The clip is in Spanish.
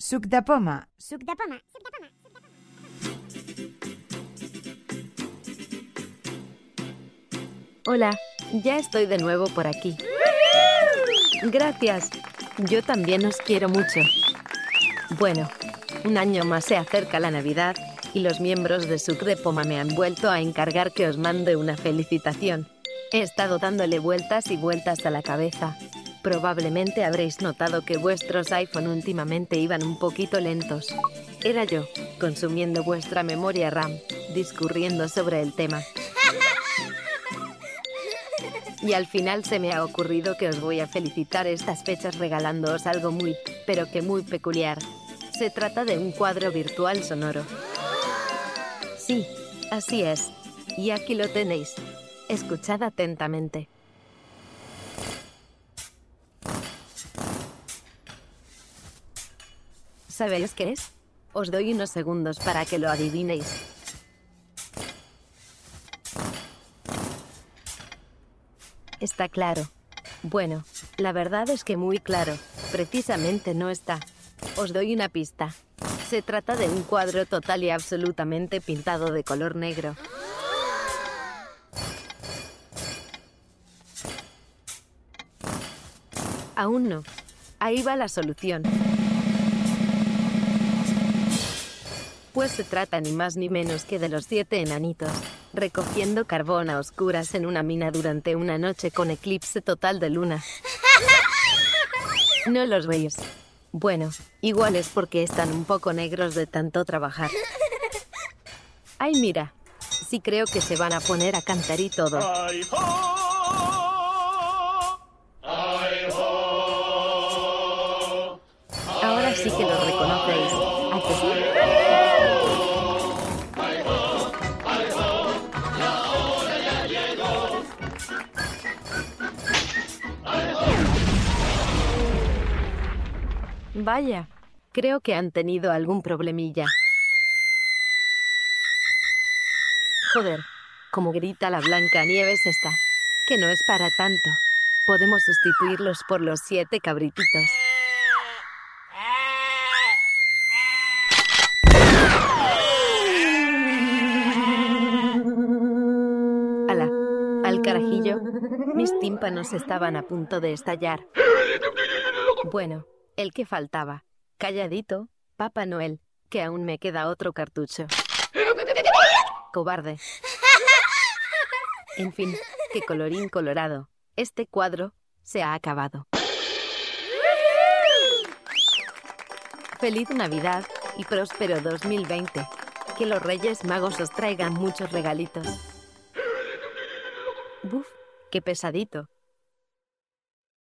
Suc de poma. Suc de poma. Suc de poma. Hola, ya estoy de nuevo por aquí. Gracias. Yo también os quiero mucho. Bueno, un año más se acerca la Navidad y los miembros de Suc de Poma me han vuelto a encargar que os mande una felicitación. He estado dándole vueltas y vueltas a la cabeza. Probablemente habréis notado que vuestros iPhone últimamente iban un poquito lentos. Era yo, consumiendo vuestra memoria RAM, discurriendo sobre el tema. Y al final se me ha ocurrido que os voy a felicitar estas fechas regalándoos algo muy, pero que muy peculiar. Se trata de un cuadro virtual sonoro. Sí, así es. Y aquí lo tenéis. Escuchad atentamente. ¿Sabéis qué es? Os doy unos segundos para que lo adivinéis. Está claro. Bueno, la verdad es que muy claro. Precisamente no está. Os doy una pista. Se trata de un cuadro total y absolutamente pintado de color negro. Aún no. Ahí va la solución. Pues se trata ni más ni menos que de los siete enanitos, recogiendo carbón a oscuras en una mina durante una noche con eclipse total de luna. ¿No los veis? Bueno, igual es porque están un poco negros de tanto trabajar. Ay, mira, sí creo que se van a poner a cantar y todo. ¡Ay, ho! ¡Ay, ho! Ahora sí que los reconocéis. Vaya, creo que han tenido algún problemilla. Joder, como grita la Blanca Nieves esta, que no es para tanto. Podemos sustituirlos por los siete cabrititos. Mis tímpanos estaban a punto de estallar. Bueno, el que faltaba. Calladito, Papá Noel, que aún me queda otro cartucho. Cobarde. En fin, que colorín colorado. Este cuadro se ha acabado. Feliz Navidad y próspero 2020. Que los Reyes Magos os traigan muchos regalitos. Buf, qué pesadito.